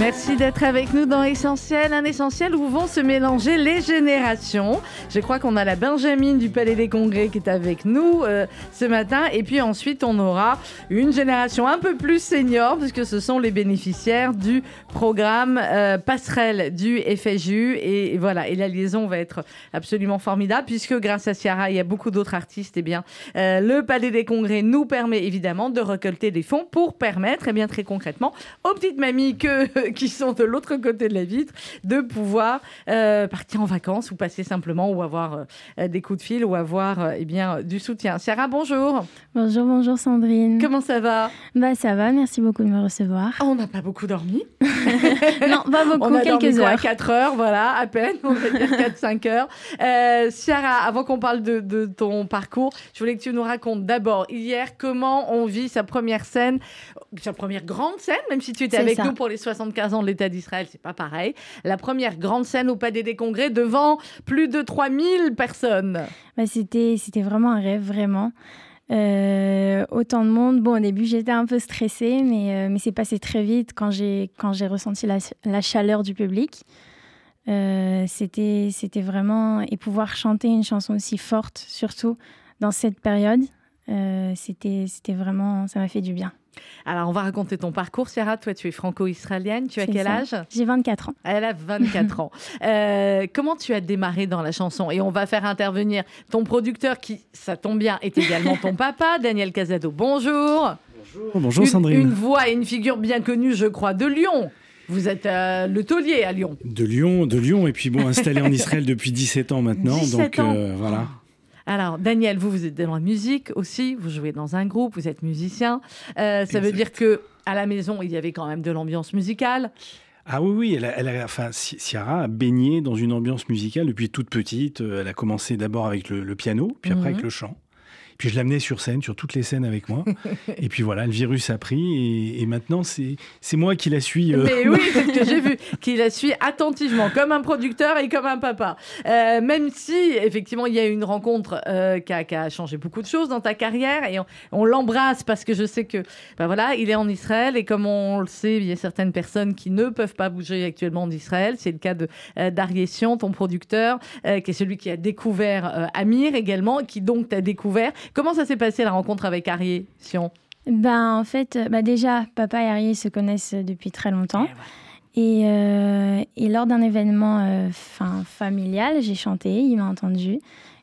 Merci d'être avec nous dans Essentiel, un essentiel où vont se mélanger les générations. Je crois qu'on a la Benjamine du Palais des Congrès qui est avec nous euh, ce matin. Et puis ensuite, on aura une génération un peu plus senior, puisque ce sont les bénéficiaires du programme euh, Passerelle du FSU. Et, voilà, et la liaison va être absolument formidable, puisque grâce à Ciara, il y a beaucoup d'autres artistes. Eh bien, euh, le Palais des Congrès nous permet évidemment de récolter des fonds pour permettre, et eh bien très concrètement, aux petites mamies que qui sont de l'autre côté de la vitre, de pouvoir euh, partir en vacances ou passer simplement ou avoir euh, des coups de fil ou avoir euh, eh bien, du soutien. Sarah, bonjour. Bonjour, bonjour Sandrine. Comment ça va? Bah ça va, merci beaucoup de me recevoir. Ah, on n'a pas beaucoup dormi. non, pas beaucoup, on a quelques dormi heures. 4 heures, voilà, à peine, on va dire 4-5 heures. Euh, Ciara, avant qu'on parle de, de, ton parcours, je voulais que tu nous racontes d'abord hier comment on vit sa première scène, sa première grande scène, même si tu étais avec ça. nous pour les 75 ans de l'État d'Israël, c'est pas pareil. La première grande scène au Palais des Congrès devant plus de 3000 personnes. Bah, c'était, c'était vraiment un rêve, vraiment. Euh, autant de monde. Bon, au début, j'étais un peu stressée, mais, euh, mais c'est passé très vite quand j'ai, quand j'ai ressenti la, chaleur du public. Euh, c'était, c'était vraiment. Et pouvoir chanter une chanson aussi forte, surtout dans cette période, c'était, c'était vraiment. Ça m'a fait du bien. Alors, on va raconter ton parcours, Ciara. Toi, tu es franco-israélienne. Tu as quel ça. âge? J'ai 24 ans. Elle a 24 ans. Euh, comment tu as démarré dans la chanson? Et on va faire intervenir ton producteur qui, ça tombe bien, est également ton papa, Daniel Casado. Bonjour. Bonjour, bonjour une, Sandrine. Une voix et une figure bien connue, je crois, de Lyon. Vous êtes euh, le taulier à Lyon. De Lyon, de Lyon, et puis bon, installé en Israël depuis 17 ans maintenant. 17 donc ans. euh, voilà. Alors, Daniel, vous, vous êtes dans la musique aussi, vous jouez dans un groupe, vous êtes musicien. Euh, ça veut dire que à la maison, il y avait quand même de l'ambiance musicale. Ah oui, oui, elle a, elle a- enfin, Ci- Ciara a baigné dans une ambiance musicale depuis toute petite. Euh, Elle a commencé d'abord avec le, le piano, puis après Mhm. avec le chant. Puis je l'amenais sur scène, sur toutes les scènes avec moi. et puis voilà, le virus a pris, et, et maintenant c'est moi qui la suis. euh, Mais oui, c'est ce que j'ai vu, qui la suit attentivement, comme un producteur et comme un papa. Euh, même si, effectivement, il y a une rencontre euh, qui, a, qui a changé beaucoup de choses dans ta carrière, et on, on l'embrasse parce que je sais que, ben voilà, il est en Israël, et comme on le sait, il y a certaines personnes qui ne peuvent pas bouger actuellement d'Israël. C'est le cas de Sion, ton producteur, qui est celui qui a découvert Amir également, qui donc t'a découvert. Comment ça s'est passé la rencontre avec Arié Sion? Ben, en fait, euh, bah déjà, papa et Arié se connaissent depuis très longtemps. Eh Et, euh, et lors d'un événement euh, familial, j'ai chanté, il m'a entendu.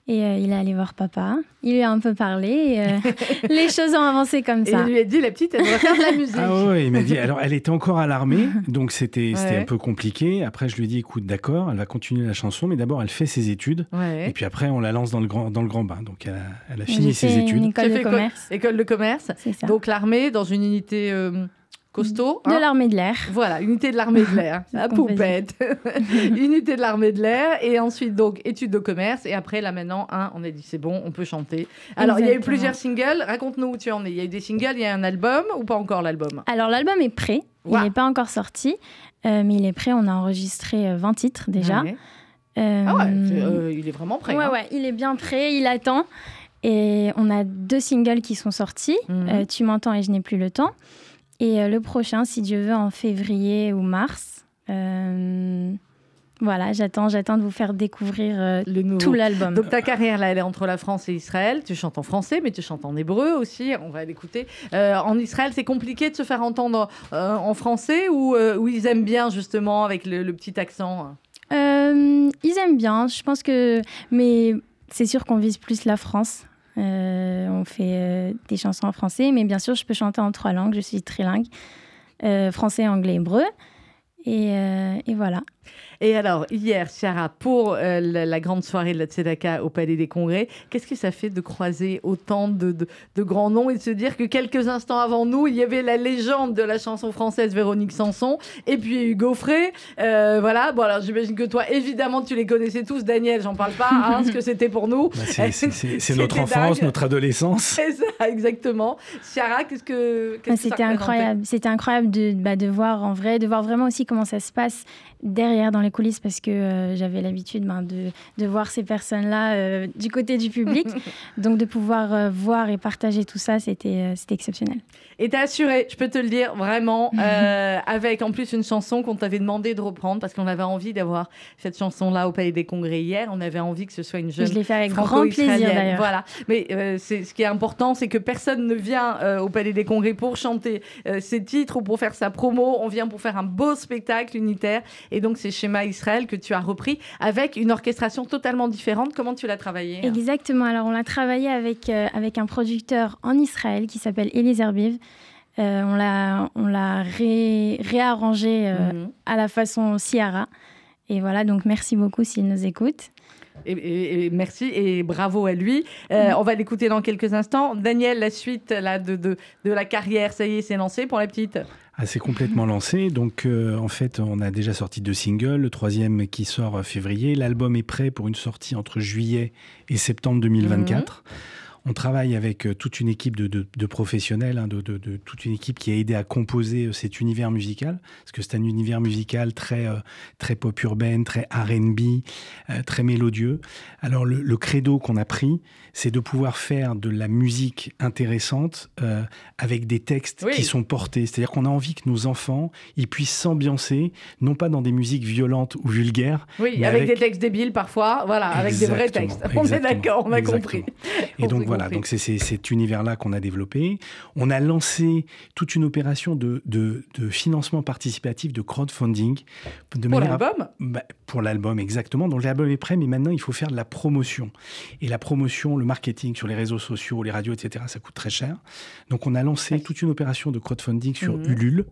Et euh, il est allé voir papa. Il lui a un peu parlé. Et, euh, les choses ont avancé comme Et ça. il lui a dit, la petite, elle doit faire de la musique. Ah ouais, il m'a dit. Alors, elle était encore à l'armée, donc c'était c'était Ouais. un peu compliqué. Après, je lui ai dit, écoute, d'accord, elle va continuer la chanson, mais d'abord, elle fait ses études. Ouais. Et puis après, on la lance dans le grand, dans le grand bain. Donc, elle a, elle a J'ai fini ses études. une école de commerce. École de commerce. C'est ça. Donc l'armée dans une unité euh, costaud. de hein. l'armée de l'air. Voilà, unité de l'armée de l'air, la poupette. unité de l'armée de l'air et ensuite donc études de commerce et après là maintenant hein, on a dit c'est bon, on peut chanter. Alors il y a eu plusieurs singles, raconte-nous où tu en es. Il y a eu des singles, il y a un album ou pas encore l'album? Alors, l'album est prêt. Il n'est pas encore sorti. euh, mais il est prêt. On a enregistré euh, 20 titres déjà. Ouais. Euh, Ah ouais, euh, il est vraiment prêt. ouais, hein. ouais, il est bien prêt. Il attend. Et on a deux singles qui sont sortis. Mhm. Euh, tu m'entends et je n'ai plus le temps. Et euh, le prochain, si Dieu veut, en février ou mars. Euh, voilà, j'attends, j'attends de vous faire découvrir euh, Le nouveau. tout l'album. Donc ta carrière là, elle est entre la France et Israël. Tu chantes en français, mais tu chantes en hébreu aussi. On va l'écouter. Euh, en Israël, c'est compliqué de se faire entendre euh, en français ou ou ils aiment bien justement avec le, le petit accent. Euh, ils aiment bien, je pense que. Mais c'est sûr qu'on vise plus la France. Euh, on fait euh, des chansons en français, mais bien sûr, je peux chanter en trois langues. Je suis trilingue euh, français, anglais, hébreu. Et, et voilà. Et alors, hier, Ciara, pour euh, la, la grande soirée de la Tzedaka au Palais des Congrès, qu'est-ce que ça fait de croiser autant de, de- de grands noms et de se dire que quelques instants avant nous, il y avait la légende de la chanson française Véronique Sanson et puis Hugo Frey. Euh, voilà, bon alors j'imagine que toi, évidemment, tu les connaissais tous. Daniel, j'en parle pas, hein, ce que c'était pour nous. Bah, c'est- notre enfance, dingue. notre adolescence. C'est ça, exactement. Ciara, qu'est-ce que. qu'est-ce que ça C'était incroyable. C'était incroyable de, bah, de voir en vrai, de voir vraiment aussi comment ça se passe derrière dans les coulisses parce que j'avais l'habitude ben, de, de, voir ces personnes-là du côté du public. Donc de pouvoir voir et partager tout ça, c'était exceptionnel. Et t'es assuré, je peux te le dire, vraiment, avec en plus une chanson qu'on t'avait demandé de reprendre parce qu'on avait envie d'avoir cette chanson-là au Palais des Congrès hier. On avait envie que ce soit une jeune. Je l'ai fait avec grand plaisir d'ailleurs. Voilà. Mais c'est ce qui est important, c'est que personne ne vient au Palais des Congrès pour chanter ses titres ou pour faire sa promo. On vient pour faire un beau spectacle unitaire. Et donc, c'est Schéma Israël que tu as repris avec une orchestration totalement différente. Comment tu l'as travaillé hein? Exactement. Alors, on l'a travaillé avec, euh, avec un producteur en Israël qui s'appelle Eliezer Biv. Euh, on l'a, on l'a réarrangé euh, mhm. à la façon Ciara. Et voilà, donc merci beaucoup s'il nous écoute. Et, merci et bravo à lui. Mhm. On va l'écouter dans quelques instants. Daniel, la suite là, de, de, de la carrière, ça y est, c'est lancé pour la petite ah, c'est complètement lancé. Donc, euh, en fait, on a déjà sorti deux singles. Le troisième qui sort euh, février. L'album est prêt pour une sortie entre juillet et septembre 2024. On travaille avec euh, toute une équipe de, professionnels, hein, de, toute une équipe qui a aidé à composer euh, cet univers musical, parce que c'est un univers musical très, euh, très pop urbaine, très R&B, très mélodieux. Alors le, credo qu'on a pris, c'est de pouvoir faire de la musique intéressante avec des textes qui sont portés. C'est-à-dire qu'on a envie que nos enfants, ils puissent s'ambiancer, non pas dans des musiques violentes ou vulgaires. Oui, mais avec, des textes débiles parfois, voilà, avec des vrais textes. On est d'accord, on a compris. Et donc voilà, donc c'est cet univers-là qu'on a développé. On a lancé toute une opération de, de, financement participatif, de crowdfunding. De pour l'album bah, Pour l'album, exactement. Donc l'album est prêt, mais maintenant il faut faire de la promotion. Et la promotion, le marketing sur les réseaux sociaux, les radios, etc., ça coûte très cher. Donc on a lancé toute une opération de crowdfunding sur mhm. Ulule,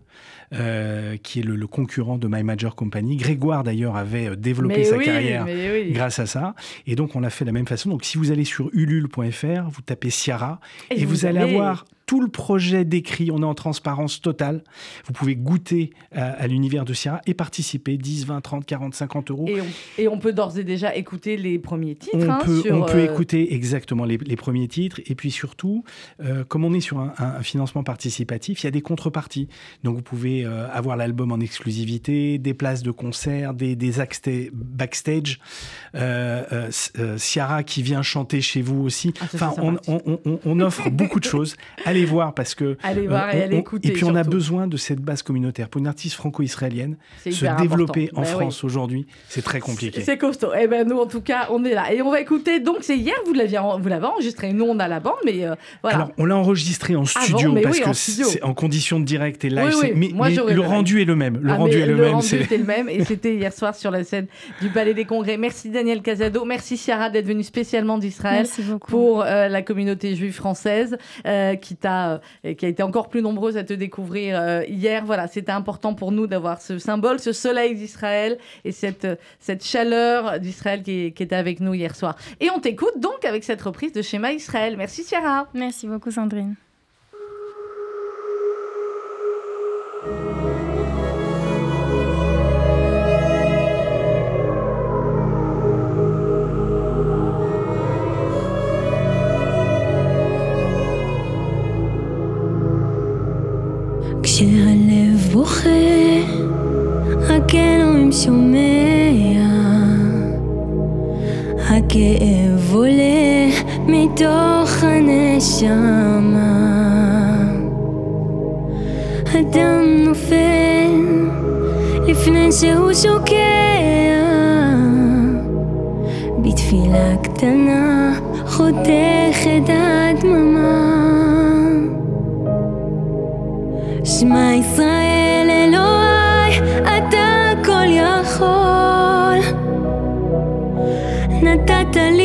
euh, qui est le, concurrent de My Major Company. Grégoire d'ailleurs avait euh, développé sa carrière grâce à ça. Et donc on l'a fait de la même façon. Donc si vous allez sur ulule.fr, vous tapez Ciara et, vous, allez avoir tout le projet décrit, on est en transparence totale. Vous pouvez goûter à, l'univers de Sierra et participer 10, 20, 30, 40, 50 euros. Et on, peut d'ores et déjà écouter les premiers titres. On hein, peut, on peut euh, écouter exactement les, premiers titres. Et puis surtout, euh, comme on est sur un, financement participatif, il y a des contreparties. Donc vous pouvez euh, avoir l'album en exclusivité, des places de concert, des, des backstage, Ciara qui vient chanter chez vous aussi. Ah, enfin, on, on, on, offre beaucoup de choses. Allez voir parce que. Allez voir et euh, allez écouter. Et puis on a besoin de cette base communautaire. Pour une artiste franco-israélienne, se développer en ben France aujourd'hui, c'est très compliqué. C'est costaud. Et eh ben nous, en tout cas, on est là. Et on va écouter. Donc c'est hier, vous l'avez enregistré. Nous, on a la bande, mais euh, voilà. Alors on l'a enregistré en studio parce que c'est en condition de direct et live. mais, le rendu est le même. Le ah, rendu est le même. Le rendu était le même. Et c'était hier soir sur la scène du Palais des Congrès. Merci Daniel Casado. Merci Ciara d'être venue spécialement d'Israël pour euh, la communauté juive française qui t'a euh, et qui a été encore plus nombreuse à te découvrir euh, hier. Voilà, c'était important pour nous d'avoir ce symbole, ce soleil d'Israël et cette, cette chaleur d'Israël qui, qui était avec nous hier soir. Et on t'écoute donc avec cette reprise de Schéma Israël. Merci Ciara. Merci beaucoup Sandrine. כשהלב בוכה, רק אלוהים שומע. הכאב עולה מתוך הנשמה. הדם נופל לפני שהוא שוקע. בתפילה קטנה חותכת שמע ישראל אלוהי, אתה כל יכול. נתת לי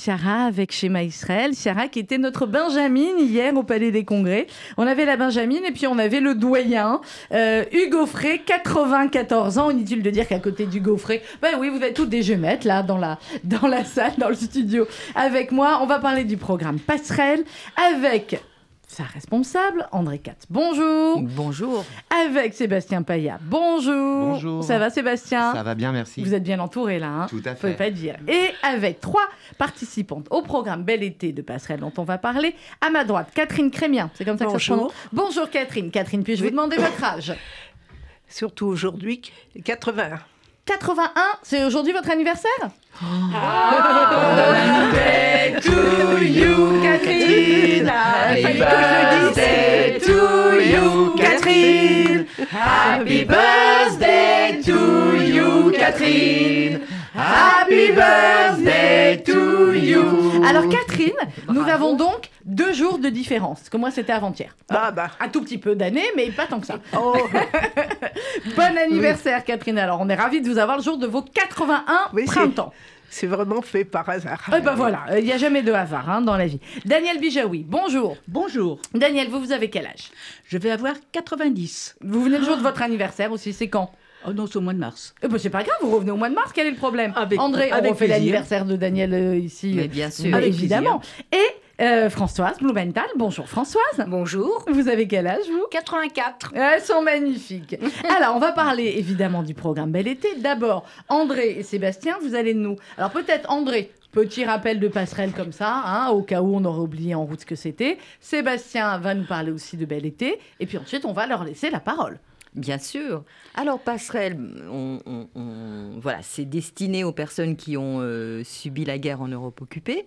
Ciara avec Schéma Israël. Ciara qui était notre Benjamin hier au Palais des Congrès. On avait la Benjamin et puis on avait le doyen, euh, Hugo Frey, 94 ans. Inutile de dire qu'à côté d'Hugo Frey, ben oui, vous êtes tous des jumettes là dans la salle, dans le studio avec moi. On va parler du programme Passerelle avec sa responsable, André Katz. Bonjour. Bonjour. Avec Sébastien Paya. Bonjour. Bonjour. Ça va Sébastien? Ça va bien, merci. Vous êtes bien entouré là, hein? Tout à fait. pas dire. Et avec trois participantes au programme Bel été de Passerelle dont on va parler. À ma droite, Catherine Crémien. C'est comme ça que ça se Bonjour. prononce. Bonjour Catherine. Catherine, puis-je vous demander votre âge? Surtout aujourd'hui, 81. 81, c'est aujourd'hui votre anniversaire to you, Catherine Happy birthday to you, Catherine. Happy birthday to you, Catherine. Happy birthday to you. Alors Catherine, nous avons donc deux jours de différence. Parce que moi c'était avant-hier. Ah bah. Un tout petit peu d'années, mais pas tant que ça. Oh, Bon anniversaire Catherine. Alors on est ravis de vous avoir le jour de vos 81 Oui, c'est- printemps. c'est vraiment fait par hasard. Eh ben voilà, il n'y a jamais de hasard hein, dans la vie. Daniel Bijaoui, bonjour. Bonjour, Daniel, vous, vous avez quel âge? Je vais avoir 90. Vous venez le jour de votre anniversaire aussi, c'est quand? Oh non, c'est au mois de mars. eh ben, C'est pas grave, vous revenez au mois de mars, quel est le problème Avec- André, on avec refait plaisir. l'anniversaire de Daniel euh, ici. Mais bien sûr. Euh, Avec évidemment. Et euh, Françoise Blumenthal, bonjour Françoise. Bonjour. Vous avez quel âge vous? 84. Elles sont magnifiques. Alors, on va parler évidemment du programme Bel été. D'abord, André et Sébastien, vous allez nous. Alors, peut-être André, petit rappel de passerelle comme ça, hein, au cas où on aurait oublié en route ce que c'était. Sébastien va nous parler aussi de Bel été. Et puis ensuite, on va leur laisser la parole. Bien sûr. Alors, passerelle, voilà, c'est destiné aux personnes qui ont euh, subi la guerre en Europe occupée.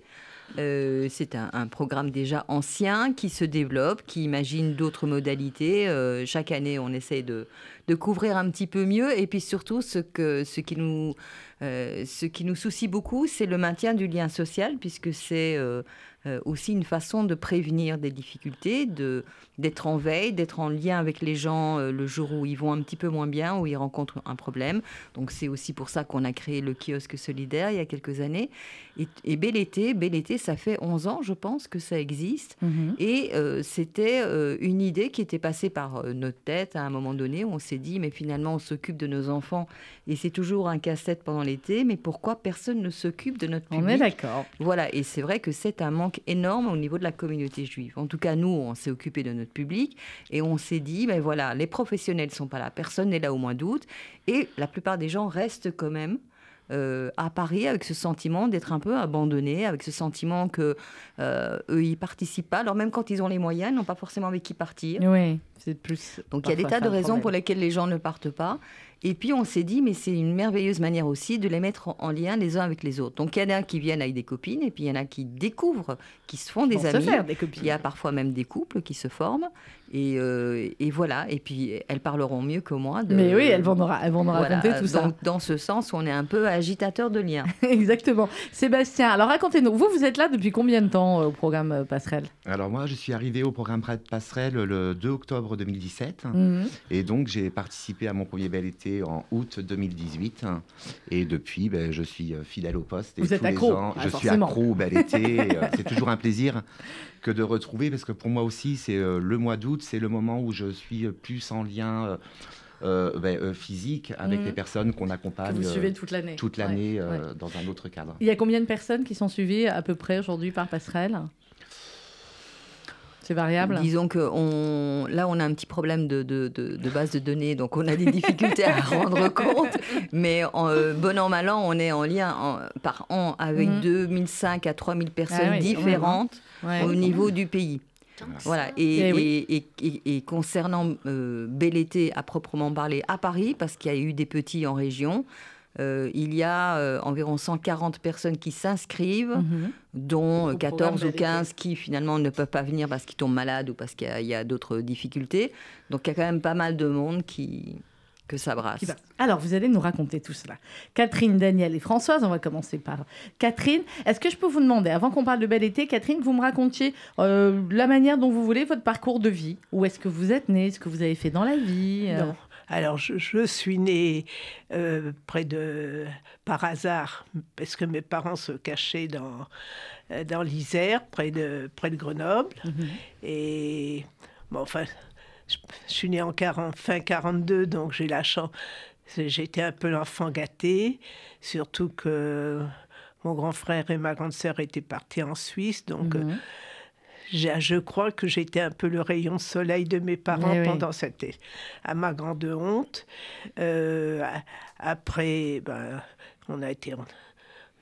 Euh, c'est un, programme déjà ancien qui se développe, qui imagine d'autres modalités. Euh, chaque année, on essaie de, de couvrir un petit peu mieux. Et puis surtout, ce, que, ce qui nous Euh, ce qui nous soucie beaucoup, c'est le maintien du lien social, puisque c'est euh, euh, aussi une façon de prévenir des difficultés, de, d'être en veille, d'être en lien avec les gens le jour où ils vont un petit peu moins bien, où ils rencontrent un problème. Donc c'est aussi pour ça qu'on a créé le kiosque solidaire il y a quelques années. Et, et Bel Été, Bel Été, ça fait 11 ans, je pense, que ça existe. Mhm. Et c'était une idée qui était passée par notre tête à un moment donné où on s'est dit, mais finalement, on s'occupe de nos enfants et c'est toujours un casse-tête pendant l'été, mais pourquoi personne ne s'occupe de notre public On est d'accord. Voilà, et c'est vrai que c'est un manque énorme au niveau de la communauté juive. En tout cas, nous, on s'est occupé de notre public et on s'est dit, ben voilà, les professionnels ne sont pas là, personne n'est là au mois d'août, et la plupart des gens restent quand même euh, à Paris avec ce sentiment d'être un peu abandonnés, avec ce sentiment que euh, eux ils participent pas. Alors même quand ils ont les moyens, ils n'ont pas forcément avec qui partir. Oui, c'est plus. Donc il y a des tas de raisons problème. pour lesquelles les gens ne partent pas. Et puis on s'est dit, mais c'est une merveilleuse manière aussi de les mettre en- en lien les uns avec les autres. Donc il y en a qui viennent avec des copines, et puis il y en a qui découvrent, qui se font des amis. faire des copines. Il y a parfois même des couples qui se forment. Et, euh, et voilà. Et puis elles parleront mieux que moi. De, Mais oui, elles vont nous, ra- elles vont nous Voilà. raconter tout ça. Donc dans ce sens, on est un peu agitateur de liens. Exactement. Sébastien, alors racontez-nous, vous, vous êtes là depuis combien de temps euh, au programme euh, Passerelle? Alors moi, je suis arrivé au programme Passerelle le 2 octobre 2017. Mhm. Et donc, j'ai participé à mon premier bel été en août 2018. Et depuis, ben, je suis fidèle au poste. Et Vous êtes tous les accro, ans, ah, je forcément. suis accro au bel été. c'est toujours un plaisir que de retrouver, parce que pour moi aussi, c'est le mois d'août, c'est le moment où je suis euh, plus en lien euh, euh, ben, euh, physique avec Mhm. les personnes qu'on Que accompagne vous suivez toute l'année. toute Ouais, l'année euh, ouais. dans un autre cadre. Il y a combien de personnes qui sont suivies à peu près aujourd'hui par Passerelle? C'est variable Disons que on, là, on a un petit problème de, de, de- de base de données, donc on a des difficultés à rendre compte. Mais en, euh, bon an, mal an, on est en lien en- par an avec Mhm. 2005 à 3000 personnes Ah oui, même, hein. différentes Ouais. au niveau du pays. Voilà. Et, Eh oui. et, et- et- et concernant euh, Bel Été à proprement parler à Paris, parce qu'il y a eu des petits en région, euh, il y a euh, environ 140 personnes qui s'inscrivent, Mhm. dont euh, Au 14 programme ou Bel Été. 15 qui finalement ne peuvent pas venir parce qu'ils tombent malades ou parce qu'il y a, il y a d'autres difficultés. Donc il y a quand même pas mal de monde qui, que ça brasse. Qui va- Alors, vous allez nous raconter tout cela. Catherine, Daniel et Françoise, on va commencer par Catherine. Est-ce que je peux vous demander, avant qu'on parle de bel été, Catherine, que vous me racontiez euh, la manière dont vous voulez votre parcours de vie? Où est-ce que vous êtes née? Ce que vous avez fait dans la vie? Euh, Non. Alors, je, je suis née euh, près de. par hasard, parce que mes parents se cachaient dans, euh, dans l'Isère, près de, près de Grenoble. Mhm. Et. Bon, enfin, je, je suis née en 40, fin 42, donc j'ai la chance. J'étais un peu l'enfant gâté, surtout que mon grand frère et ma grande sœur étaient partis en Suisse, donc euh, Mhm. j'ai- je crois que j'étais un peu le rayon de soleil de mes parents Eh oui. pendant cette à ma grande honte. Euh, après, ben, on a été,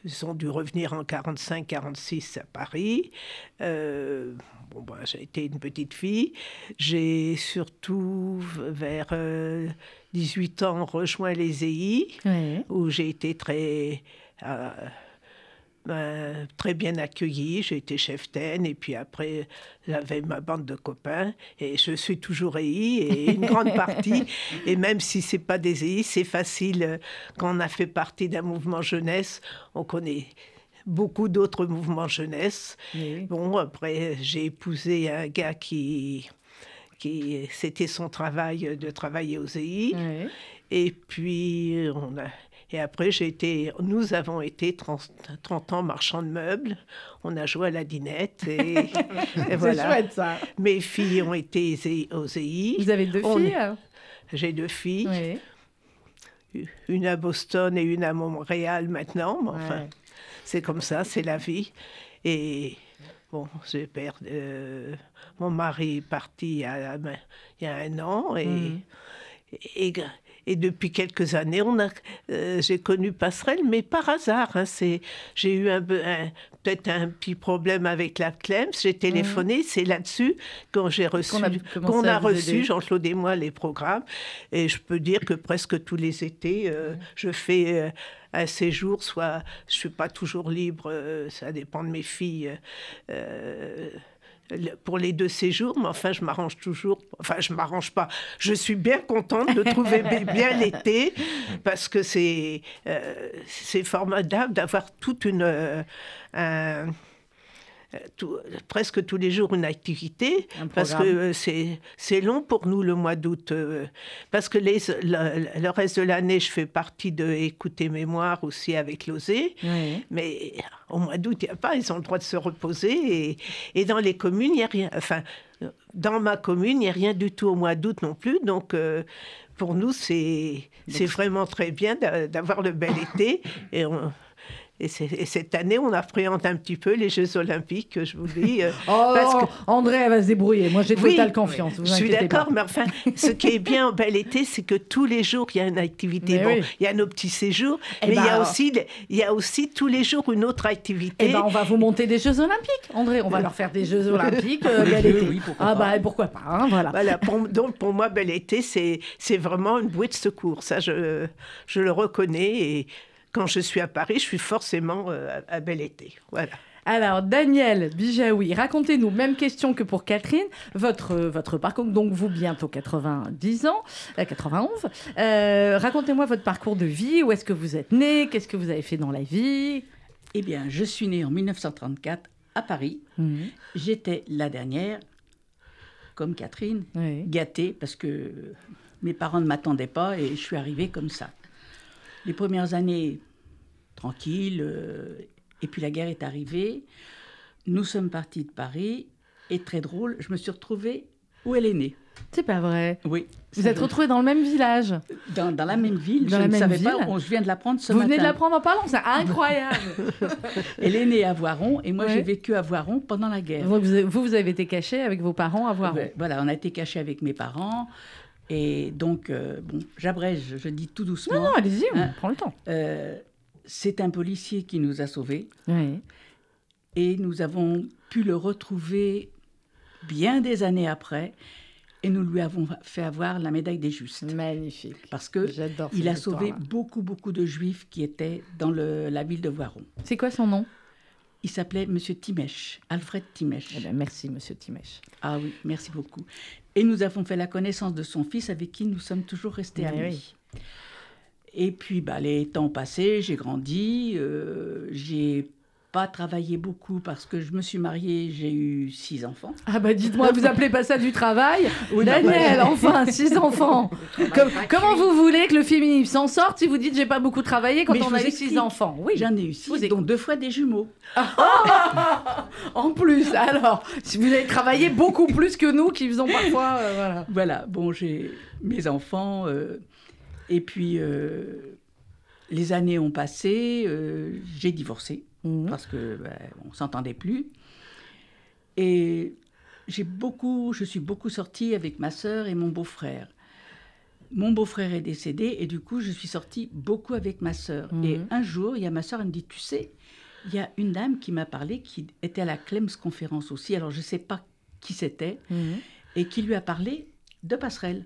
ils ont dû revenir en 45-46 à Paris. Euh, bon, ben, j'ai été une petite fille. J'ai surtout vers euh, 18 ans rejoint les EI Ouais. où j'ai été très, euh, ben, très bien accueillie. J'ai été chef TEN et puis après, j'avais ma bande de copains et je suis toujours EI et une grande partie. Et même si c'est pas des EI, c'est facile. euh, Quand on a fait partie d'un mouvement jeunesse, on connaît beaucoup d'autres mouvements jeunesse. Oui. Bon, après, j'ai épousé un gars qui, qui c'était son travail de travailler aux EI. Et puis, on a, et après, j'ai été, nous avons été 30, 30 ans marchands de meubles. On a joué à la dinette. Et, et C'est voilà. chouette ça. Mes filles ont été aux EI. Vous avez deux On filles J'ai deux filles, Oui. une à Boston et une à Montréal maintenant. Mais enfin, Ouais. C'est comme ça, c'est la vie. Et bon, j'ai perdu. euh, mon mari est parti il y a, il y a un an et, Mhm. et, et depuis quelques années, on a, euh, j'ai connu Passerelle, mais par hasard. hein, c'est, j'ai eu un, peu- un- peut-être un petit problème avec la Clems. J'ai téléphoné, c'est là-dessus quand j'ai reçu, Qu'on a reçu. Jean-Claude et moi les programmes. Et je peux dire que presque tous les étés, euh, je fais euh, un séjour, soit je suis pas toujours libre, ça dépend de mes filles. Pour les deux séjours, mais enfin, je m'arrange toujours. Enfin, je m'arrange pas. Je suis bien contente de trouver bi- bien l'été parce que c'est euh, c'est formidable d'avoir toute une. euh, un- euh, tout- presque tous les jours une activité Un parce que euh, c'est c'est long pour nous le mois d'août euh, parce que les, le, le reste de l'année je fais partie de écouter mémoire aussi avec l'osé Oui. mais au mois d'août, il n'y a pas, ils ont le droit de se reposer. Et, et dans les communes, il n'y a rien. Enfin, dans ma commune, il n'y a rien du tout au mois d'août non plus. Donc, euh, pour nous, c'est c'est vraiment très bien d'a- d'avoir le bel été. Et, on- et, et cette année, on appréhende un petit peu les Jeux Olympiques, je vous dis. euh, Oh, parce que- André, elle va se débrouiller. Moi, j'ai Oui, totale confiance. vous je suis d'accord, mais enfin, ce qui est bien au bel été, c'est que tous les jours, il y a une activité. Mais bon, oui. il y a nos petits séjours, Eh mais il, y ben, a aussi, les- il y a aussi tous les jours une autre activité. Eh ben, on va vous monter des Jeux Olympiques, André. On va leur faire des Jeux Olympiques euh, bel été. oui, pourquoi ah bah pourquoi pas, hein, voilà. Voilà, pour, donc pour moi, bel été, c'est c'est vraiment une bouée de secours. Ça, je, je le reconnais. Et quand je suis à Paris, je suis forcément euh, à, à bel été. Voilà. Alors, Daniel Bijaoui, racontez-nous, même question que pour Catherine, votre, votre parcours, donc vous bientôt 90 ans, euh, 91, Euh, racontez-moi votre parcours de vie, où est-ce que vous êtes né, qu'est-ce que vous avez fait dans la vie? Eh bien, je suis née en 1934 à Paris. Mhm. J'étais la dernière, comme Catherine, Oui. gâtée parce que mes parents ne m'attendaient pas et je suis arrivée comme ça. Les premières années, tranquilles, euh, et puis la guerre est arrivée. Nous sommes partis de Paris et très drôle, je me suis retrouvée où elle est née. C'est pas vrai. Oui. Vous êtes retrouvés dans le même village. dans, dans la même ville. Dans je la ne même savais ville pas. on- je viens de l'apprendre ce vous matin. venez de l'apprendre en parlant, c'est incroyable. Elle est née à Voiron et moi Ouais. j'ai vécu à Voiron pendant la guerre. Vous, vous, vous avez été caché avec vos parents à voir. Ouais, Voilà, on a été cachés avec mes parents. Et donc, euh, bon, j'abrège, je dis tout doucement. Non, non, allez-y, on Hein. prend le temps. Euh, c'est un policier qui nous a sauvés Oui. et nous avons pu le retrouver bien des années après et nous lui avons fait avoir la médaille des justes. Magnifique. Parce que il a sauvé beaucoup, beaucoup de juifs qui étaient dans le- la ville de Voiron. C'est quoi son nom? Il s'appelait Monsieur Timèche, Alfred Timèche. Eh ben, Merci, monsieur Timèche. Ah oui, merci beaucoup. Et nous avons fait la connaissance de son fils avec qui nous sommes toujours restés Mais amis. Et puis, bah, les temps ont passé, j'ai grandi, euh, j'ai pas travaillé beaucoup parce que je me suis mariée, j'ai eu six enfants. Ah bah dites-moi, vous appelez pas ça du travail Oui, Daniel, ouais. enfin, six enfants. Comme- comment vous voulez que le féminisme s'en sorte si vous dites j'ai pas beaucoup travaillé quand Mais on vous a eu six enfants? Oui, J'en ai eu vous six, écoute. dont deux fois des jumeaux. en plus. Alors, si vous avez travaillé beaucoup plus que nous qui faisons parfois, euh, voilà. Voilà, bon, j'ai mes enfants. euh, et puis, euh, les années ont passé, j'ai divorcé. Mhm. parce que ben, on s'entendait plus. Et j'ai beaucoup, je suis beaucoup sortie avec ma sœur et mon beau-frère. Mon beau-frère est décédé et du coup, je suis sortie beaucoup avec ma sœur. Mhm. Et un jour, il y a ma sœur, elle me dit, tu sais, il y a une dame qui m'a parlé, qui était à la Clems conférence aussi, alors je ne sais pas qui c'était, Mhm. et qui lui a parlé de passerelle.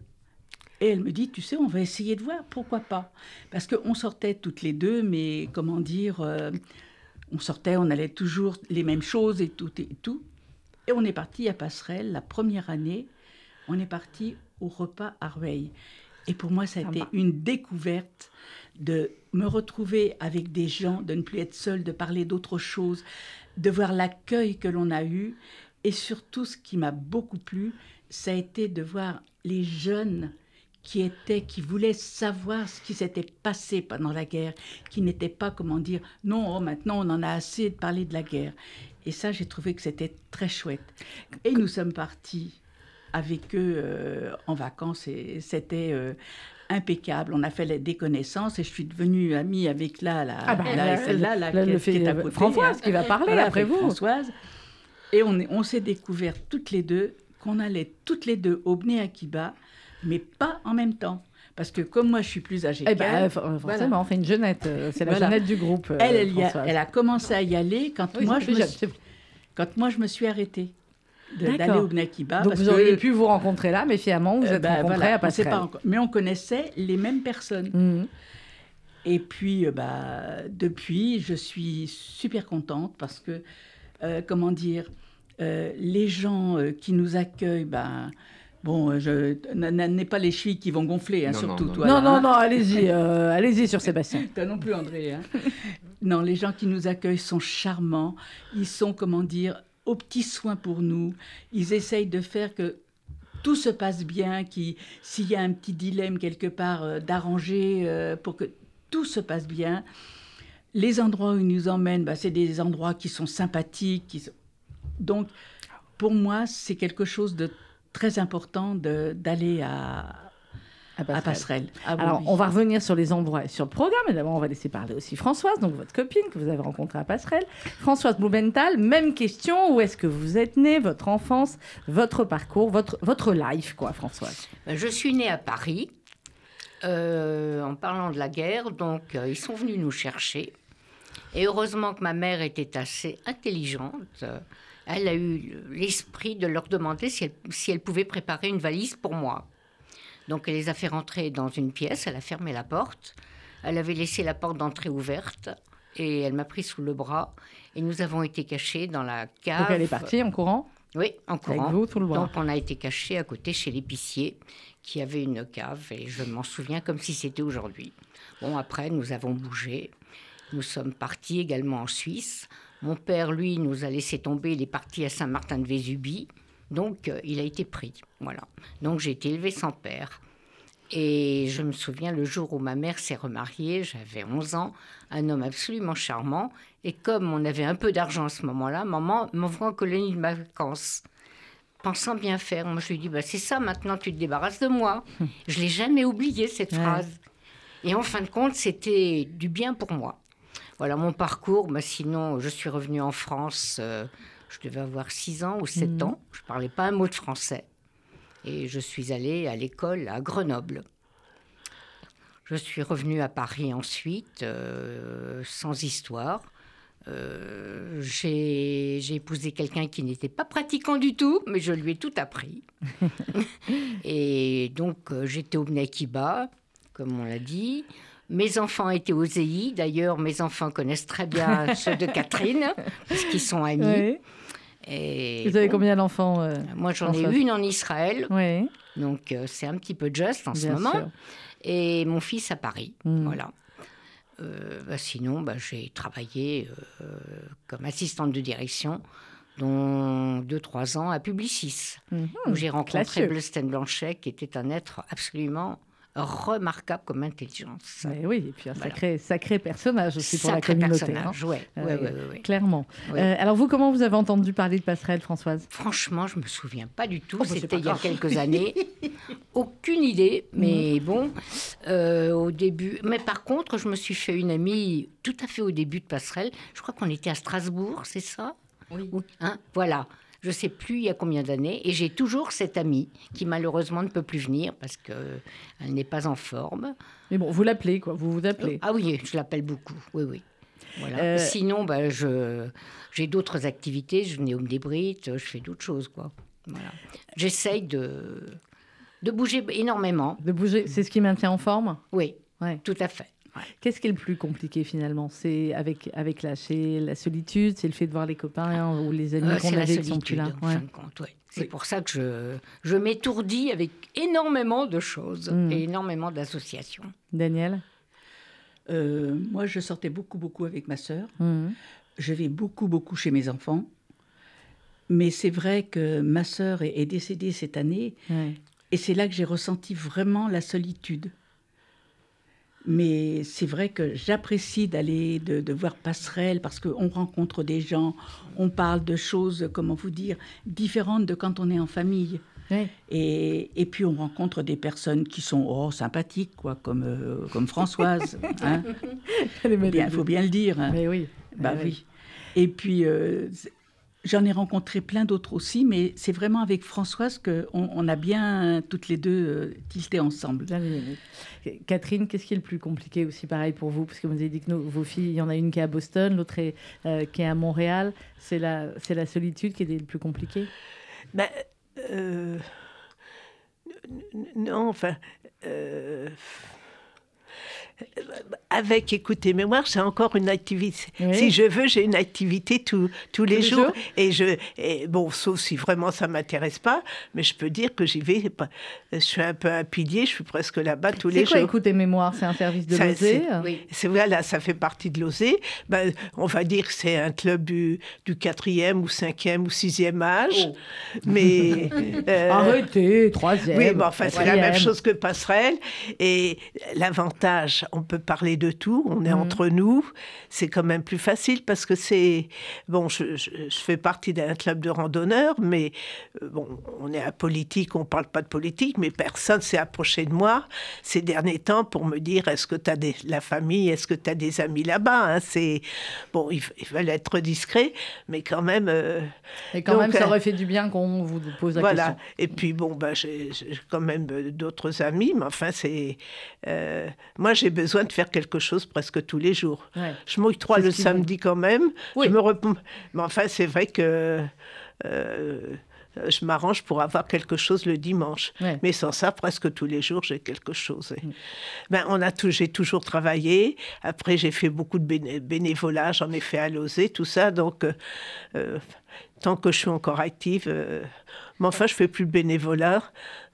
Et elle me dit, tu sais, on va essayer de voir, pourquoi pas? Parce qu'on sortait toutes les deux, mais comment dire, euh, on sortait, on allait toujours les mêmes choses et tout et tout. Et on est parti à Passerelle, la première année, on est parti au repas à Rueil. Et pour moi, ça a été une découverte de me retrouver avec des gens, de ne plus être seule, de parler d'autre chose, de voir l'accueil que l'on a eu. Et surtout, ce qui m'a beaucoup plu, ça a été de voir les jeunes qui étaient, qui voulaient savoir ce qui s'était passé pendant la guerre, qui n'étaient pas, comment dire, non, oh, maintenant on en a assez de parler de la guerre. Et ça, j'ai trouvé que c'était très chouette. Et nous sommes partis avec eux euh, en vacances et c'était euh, impeccable. On a fait des connaissances et je suis devenue amie avec la, la, Ah bah, la- là, celle-là, là, là, qui, le est- fait- à côté, Françoise hein. qui va parler Voilà, après vous. Françoise. Et on, on s'est découvert toutes les deux qu'on allait toutes les deux au Bné Akiba, mais pas en même temps. Parce que comme moi, je suis plus âgée Eh ben, forcément, voilà. on fait une jeunette. euh, C'est la Voilà. jeunette du groupe. euh, elle, elle, a, elle a commencé à y aller quand, Oui, moi, je me suis, quand moi je me suis arrêtée d'aller au Bné Akiba. Donc parce vous auriez que, pu vous rencontrer là, mais finalement vous euh, êtes ben, rencontrés voilà, à Passerelle. pas encore. Mais on connaissait les mêmes personnes. Mhm. Et puis, euh, bah, depuis, je suis super contente parce que, euh, comment dire, les gens qui nous accueillent, ben, bon, euh, je n'est pas les chevilles qui vont gonfler, hein, Non, surtout non, non. toi. non, là, non, hein. non, allez-y, euh, allez-y sur Sébastien. Toi non plus, André. hein. non, les gens qui nous accueillent sont charmants. Ils sont, comment dire, aux petits soins pour nous. Ils essayent de faire que tout se passe bien, qui, s'il y a un petit dilemme quelque part, euh, d'arranger euh, pour que tout se passe bien. Les endroits où ils nous emmènent, bah, c'est des endroits qui sont sympathiques. qui sont- Donc, pour moi, c'est quelque chose de très important de- d'aller à, à Passerelle. Ah oui, Alors, oui. on va revenir sur les endroits et sur le programme. Et d'abord, on va laisser parler aussi Françoise, donc votre copine que vous avez rencontrée à Passerelle. Françoise Blumenthal, même question. Où est-ce que vous êtes née, votre enfance, votre parcours, votre, votre life, quoi, Françoise? Ben, Je suis née à Paris, euh, en parlant de la guerre, donc euh, ils sont venus nous chercher. Et heureusement que ma mère était assez intelligente. Elle a eu l'esprit de leur demander si elle, si elle pouvait préparer une valise pour moi. Donc elle les a fait rentrer dans une pièce, elle a fermé la porte, elle avait laissé la porte d'entrée ouverte et elle m'a pris sous le bras et nous avons été cachés dans la cave. Donc, elle est partie en courant? Oui, en courant. vous, tout le bras. Donc on a été cachés à côté chez l'épicier qui avait une cave et je m'en souviens comme si c'était aujourd'hui. Bon, après, nous avons bougé. Nous sommes partis également en Suisse. Mon père, lui, nous a laissé tomber. Il est parti à Saint-Martin-de-Vésubie. Donc, euh, il a été pris. Voilà. Donc, j'ai été élevée sans père. Et je me souviens le jour où ma mère s'est remariée, j'avais 11 ans, un homme absolument charmant. Et comme on avait un peu d'argent à ce moment-là, maman m'envoie en colonie de vacances. Pensant bien faire, moi je lui dis bah, c'est ça maintenant, tu te débarrasses de moi. je l'ai jamais oublié cette Ouais. phrase. Et en fin de compte, c'était du bien pour moi. Voilà mon parcours. Bah, sinon, je suis revenue en France, euh, je devais avoir 6 ans ou 7 Mhm. ans. Je parlais pas un mot de français. Et je suis allée à l'école à Grenoble. Je suis revenue à Paris ensuite, euh, sans histoire. Euh, j'ai j'ai épousé quelqu'un qui n'était pas pratiquant du tout, mais je lui ai tout appris. Et donc, j'étais au Bnekiba, comme on l'a dit. Mes enfants étaient au ZEI. D'ailleurs, mes enfants connaissent très bien ceux de Catherine, puisqu'ils sont amis. Oui. Et Vous avez combien d'enfants euh, Moi, j'en ai une en Israël. Oui. Donc, euh, c'est un petit peu juste en ce moment. sûr. Et mon fils à Paris. Mm. Voilà. Euh, bah, sinon, bah, j'ai travaillé comme assistante de direction, dont 2-3 ans à Publicis, Mhm. où j'ai rencontré Blanchet, qui était un être absolument remarquable comme intelligence. Mais oui, et puis un Voilà. sacré, sacré personnage aussi pour la Sacré communauté. personnage, hein. ouais, Euh, ouais, ouais. Clairement. Euh, alors vous, comment vous avez entendu parler de Passerelle, Françoise? Franchement, je me souviens pas du tout. Oh, bah, C'était il y a quelques années. Aucune idée, mais bon, euh, au début. Mais par contre, je me suis fait une amie tout à fait au début de Passerelle. Je crois qu'on était à Strasbourg, c'est ça? Oui. Hein voilà. Je sais plus il y a combien d'années. Et j'ai toujours cette amie qui malheureusement ne peut plus venir parce qu'elle n'est pas en forme. Mais bon, vous l'appelez, quoi. Vous vous appelez. Ah oui, je l'appelle beaucoup. Oui, oui. Voilà. Euh, Sinon, bah, je, j'ai d'autres activités. Je venais au débris, je fais d'autres choses, quoi. Voilà. J'essaye de, de bouger énormément. De bouger, c'est ce qui maintient en forme? Oui, Ouais. tout à fait. Qu'est-ce qui est le plus compliqué finalement? C'est avec, avec la, la solitude, c'est le fait de voir les copains hein, ou les amis Euh, qu'on c'est la avait qui sont plus là. en Ouais. fin de compte. ouais. C'est pour ça que je, je m'étourdis avec énormément de choses Mm. et énormément d'associations. Daniel? Euh, moi, je sortais beaucoup, beaucoup avec ma sœur. Mhm. Je vais beaucoup, beaucoup chez mes enfants. Mais c'est vrai que ma sœur est, est décédée cette année. Ouais. Et c'est là que j'ai ressenti vraiment la solitude. Mais c'est vrai que j'apprécie d'aller, de, de voir passerelle, parce qu'on rencontre des gens, on parle de choses, comment vous dire, différentes de quand on est en famille. Ouais. Et, et puis on rencontre des personnes qui sont oh, sympathiques, quoi, comme, euh, comme Françoise. hein. Il magnifique. faut bien le dire. hein. Mais oui. Bah Mais oui. Et puis, euh, j'en ai rencontré plein d'autres aussi, mais c'est vraiment avec Françoise qu'on on a bien toutes les deux euh, tilté ensemble. Bien aimé. Catherine, qu'est-ce qui est le plus compliqué aussi, pareil pour vous? Parce que vous avez dit que nos- vos filles, il y en a une qui est à Boston, l'autre est, euh, qui est à Montréal. C'est la, c'est la solitude qui est le plus compliqué? Ben, euh, non, enfin. euh, avec écouter mémoire, c'est encore une activité. Oui. Si je veux, j'ai une activité tous tous les les jours. jours Et je, et bon, sauf si vraiment ça m'intéresse pas, mais je peux dire que j'y vais. Je suis un peu un pilier, je suis presque là-bas tous C'est les quoi jours. écouter mémoire C'est un service de Ça, l'osé c'est- C'est voilà, ça fait partie de l'osé. Ben, on va dire que c'est un club du, du quatrième ou cinquième ou sixième âge. Mais euh, Arrêtez, troisième. oui, mais enfin, c'est la même chose que passerelle. Et l'avantage, on peut parler de tout, on est Mhm. entre nous. C'est quand même plus facile parce que c'est. Bon, je, je- je fais partie d'un club de randonneurs, mais euh, bon, on est apolitique, on parle pas de politique, mais personne s'est approché de moi ces derniers temps pour me dire est-ce que tu as des, la famille, est-ce que tu as des amis là-bas hein, C'est Bon, il, fallait être discret, mais quand même. euh, Et quand donc, même, ça euh, aurait fait du bien qu'on vous pose la voilà. question. Et puis bon, bah, j'ai quand même euh, d'autres amis, mais enfin, c'est. euh, moi, j'ai besoin de faire quelque chose presque tous les jours. Ouais. Je m'octroie le samedi quand même. Oui. Je me rep- Mais enfin, c'est vrai que. euh, je m'arrange pour avoir quelque chose le dimanche. Ouais. Mais sans ça, presque tous les jours, j'ai quelque chose. Et- Ben, on a tout, j'ai toujours travaillé. Après, j'ai fait beaucoup de béné- bénévolat. J'en ai fait à l'osé, tout ça. Donc, euh, euh, tant que je suis encore active. euh, mais enfin, je fais plus de bénévolat.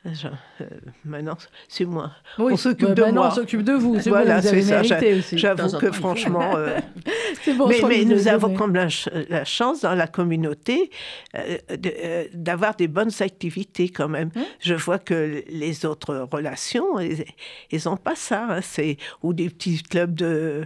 Je- euh, maintenant, c'est moi. Oui, on s'occupe bah, de maintenant, moi. on s'occupe de vous. C'est Voilà, bon, vous avez c'est ça. mérité J'a- aussi. J'avoue que franchement. euh, C'est bon, je mais mais nous avons donné. comme la, ch- la chance dans la communauté euh, de- euh, d'avoir des bonnes activités quand même. Hein? Je vois que les autres relations, ils n'ont pas ça. hein. C'est ou des petits clubs de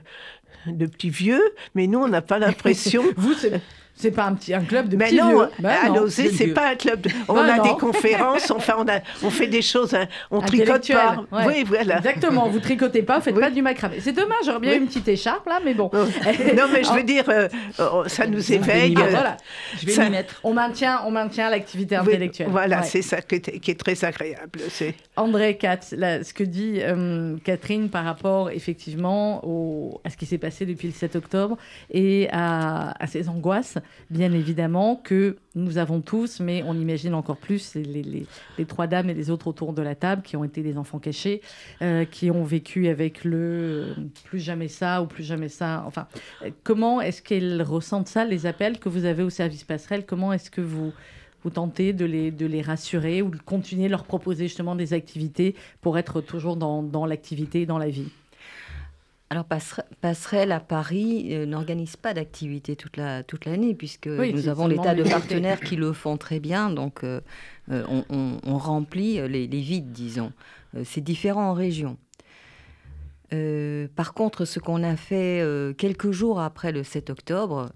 de petits vieux, mais nous on n'a pas l'impression. Vous, c'est c'est pas un petit un club de Mais petits non, vieux. Bah à non, c'est pas un club. de- On Bah a non. des conférences, enfin, on, a, on fait des choses, hein, on tricote pas. Intellectuel, ouais. Oui, voilà. Exactement, vous tricotez pas, faites pas du macramé. C'est dommage, j'aurais bien Oui. une petite écharpe là, mais bon. non, mais je veux dire, euh, euh, ça nous éveille. Ah, euh, voilà. Je vais ça- m'y mettre. On maintient, on maintient l'activité Oui, intellectuelle. Voilà, Ouais. c'est ça qui est, qui est très agréable. C'est André Katz, là, ce que dit euh, Catherine par rapport effectivement au, à ce qui s'est passé depuis le 7 octobre et à, à ces angoisses, bien évidemment, que nous avons tous, mais on imagine encore plus les, trois dames et les autres autour de la table qui ont été des enfants cachés, euh, qui ont vécu avec le euh, plus jamais ça ou plus jamais ça. Enfin, euh, comment est-ce qu'elles ressentent ça, les appels que vous avez au service passerelle? Comment est-ce que vous vous tentez de les, de les rassurer ou de continuer de leur proposer justement des activités pour être toujours dans, dans l'activité et dans la vie? Alors, Passere- Passerelle à Paris euh, n'organise pas d'activité toute la toute l'année, puisque Oui, nous avons des tas de partenaires qui le font très bien. Donc, euh, euh, on, on- on remplit les, les vides, disons. Euh, C'est différent en région. Par contre, ce qu'on a fait quelques jours après le 7 octobre,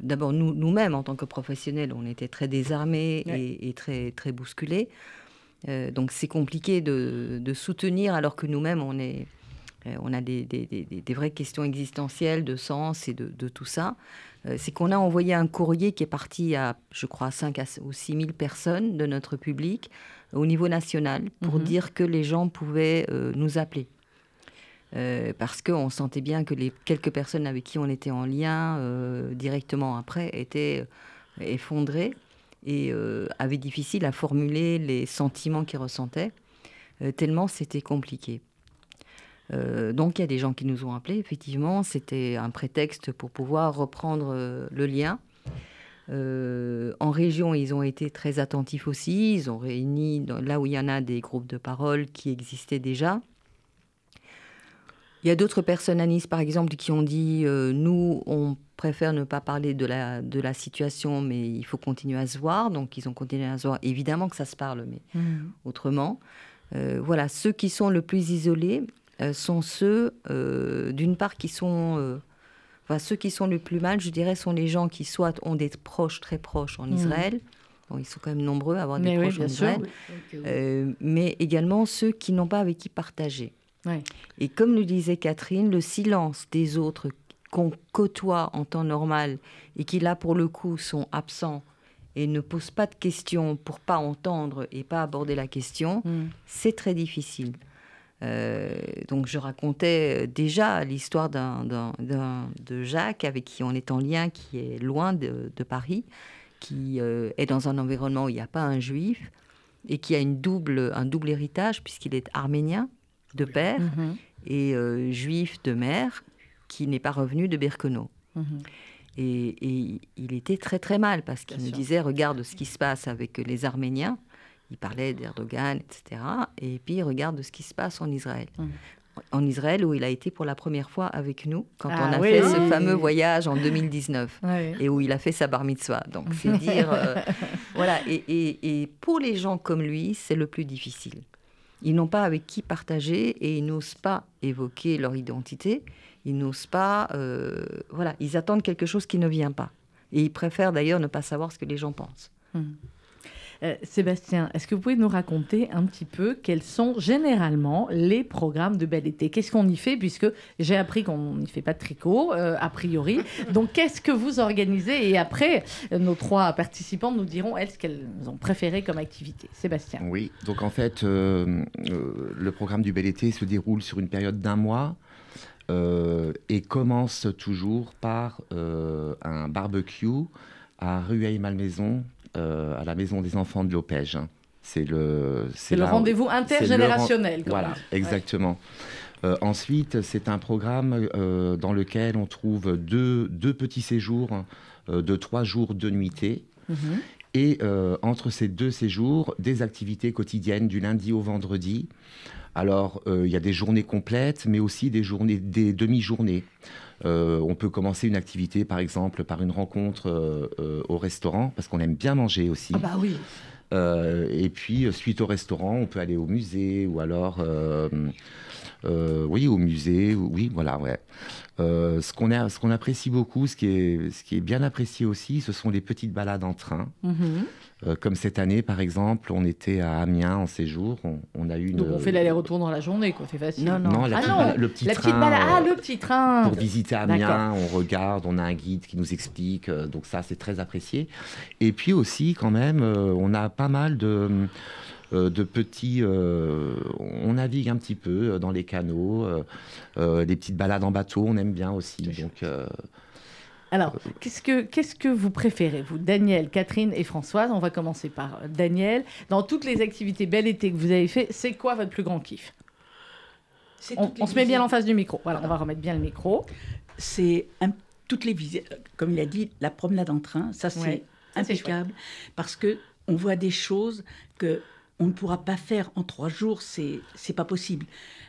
d'abord nous- nous-mêmes en tant que professionnels, on était très désarmés Ouais. et, et très, très bousculés. Donc c'est compliqué de, de soutenir alors que nous-mêmes, on, est, on a des, des- des- des- des vraies questions existentielles de sens et de, de tout ça. Euh, c'est qu'on a envoyé un courrier qui est parti à, je crois, 5 à, ou 6 000 personnes de notre public euh, au niveau national pour Mhm. dire que les gens pouvaient euh, nous appeler. Euh, parce qu'on sentait bien que les quelques personnes avec qui on était en lien euh, directement après étaient euh, effondrées et euh, avaient difficile à formuler les sentiments qu'ils ressentaient, euh, tellement c'était compliqué. Euh, donc il y a des gens qui nous ont appelés, effectivement, c'était un prétexte pour pouvoir reprendre euh, le lien. Euh, en région, ils ont été très attentifs aussi, ils ont réuni, dans- là où il y en a des groupes de parole qui existaient déjà, il y a d'autres personnes à Nice, par exemple, qui ont dit euh, nous, on préfère ne pas parler de la, de la situation, mais il faut continuer à se voir. Donc, ils ont continué à se voir. Évidemment que ça se parle, mais autrement. Euh, voilà, ceux qui sont le plus isolés sont ceux, euh, d'une part, qui sont. euh, enfin, ceux qui sont le plus mal, je dirais, sont les gens qui soit ont des proches très proches en Mhm. Israël. Bon, ils sont quand même nombreux à avoir des Mais oui, proches en. Israël. Euh, mais également ceux qui n'ont pas avec qui partager. Ouais. Et comme le disait Catherine, le silence des autres qu'on côtoie en temps normal et qui là pour le coup sont absents et ne posent pas de questions pour pas entendre et pas aborder la question, Mm. c'est très difficile. Euh, donc je racontais euh, déjà l'histoire d'un, de Jacques avec qui on est en lien, qui est loin de, de Paris, qui euh, est dans un environnement où il n'y a pas un juif et qui a une double, un double héritage puisqu'il est arménien de père Mhm. et euh, juif de mère qui n'est pas revenu de Birkenau. Mhm. Et, et il était très très mal parce qu'il me disait regarde ce qui se passe avec les Arméniens. Il parlait d'Erdogan, etc. Et puis regarde ce qui se passe en Israël. Mhm. En Israël où il a été pour la première fois avec nous quand Ah on a oui. fait ce fameux voyage en 2019 Ouais. et où il a fait sa bar mitzvah. Donc c'est dire euh, voilà. Et, et- et pour les gens comme lui, c'est le plus difficile. Ils n'ont pas avec qui partager et ils n'osent pas évoquer leur identité. Ils n'osent pas, euh, voilà, ils attendent quelque chose qui ne vient pas. Et ils préfèrent d'ailleurs ne pas savoir ce que les gens pensent. Euh, Sébastien, est-ce que vous pouvez nous raconter un petit peu quels sont généralement les programmes de bel été? Qu'est-ce qu'on y fait? Puisque j'ai appris qu'on n'y fait pas de tricot, euh, a priori. Donc, qu'est-ce que vous organisez? Et après, euh, nos trois participantes nous diront, elles, ce qu'elles ont préféré comme activité. Sébastien. Oui, donc en fait, euh, le programme du Bel Été se déroule sur une période d'un mois euh, et commence toujours par euh, un barbecue à Rueil-Malmaison, euh, à la maison des enfants de Lopège. C'est le, C'est le rendez-vous le intergénérationnel, Voilà, exactement. Euh, ensuite, c'est un programme euh, dans lequel on trouve deux, deux petits séjours de trois jours, deux nuitées. Mhm. Et entre ces deux séjours, des activités quotidiennes du lundi au vendredi. Alors, il y a des journées complètes, mais aussi des journées, des demi-journées. Euh, on peut commencer une activité, par exemple, par une rencontre euh, euh, au restaurant, parce qu'on aime bien manger aussi. Ah bah oui. Et puis, suite au restaurant, on peut aller au musée ou alors, euh, euh, oui, au musée. ou- Oui, voilà, ouais. Euh, ce qu'on a- ce qu'on apprécie beaucoup, ce qui, est, ce qui est bien apprécié aussi, ce sont les petites balades en train. Mhm. Euh, comme cette année, par exemple, on était à Amiens en séjour. On, on a eu une. Donc, on fait l'aller-retour dans la journée, quoi. C'est facile. Non, non. la Ah petite non, le petit la petite train, balade. Ah, euh, le petit train. pour visiter Amiens, on regarde, on a un guide qui nous explique, euh, donc ça c'est très apprécié. Et puis aussi quand même, euh, on a pas mal de, euh, de petits, euh, on navigue un petit peu euh, dans les canaux, euh, euh, des petites balades en bateau, on aime bien aussi. Donc euh, Alors, qu'est-ce que, qu'est-ce que vous préférez, vous, Daniel, Catherine et Françoise? On va commencer par euh, Daniel. Dans toutes les activités bel été que vous avez fait, c'est quoi votre plus grand kiff? On, se met bien en face du micro. Voilà, on va remettre bien le micro. c'est toutes les visites, comme il a dit, la promenade en train, ça c'est Ouais, impeccable parce que on voit des choses que on ne pourra pas faire en trois jours, c'est c'est pas possible.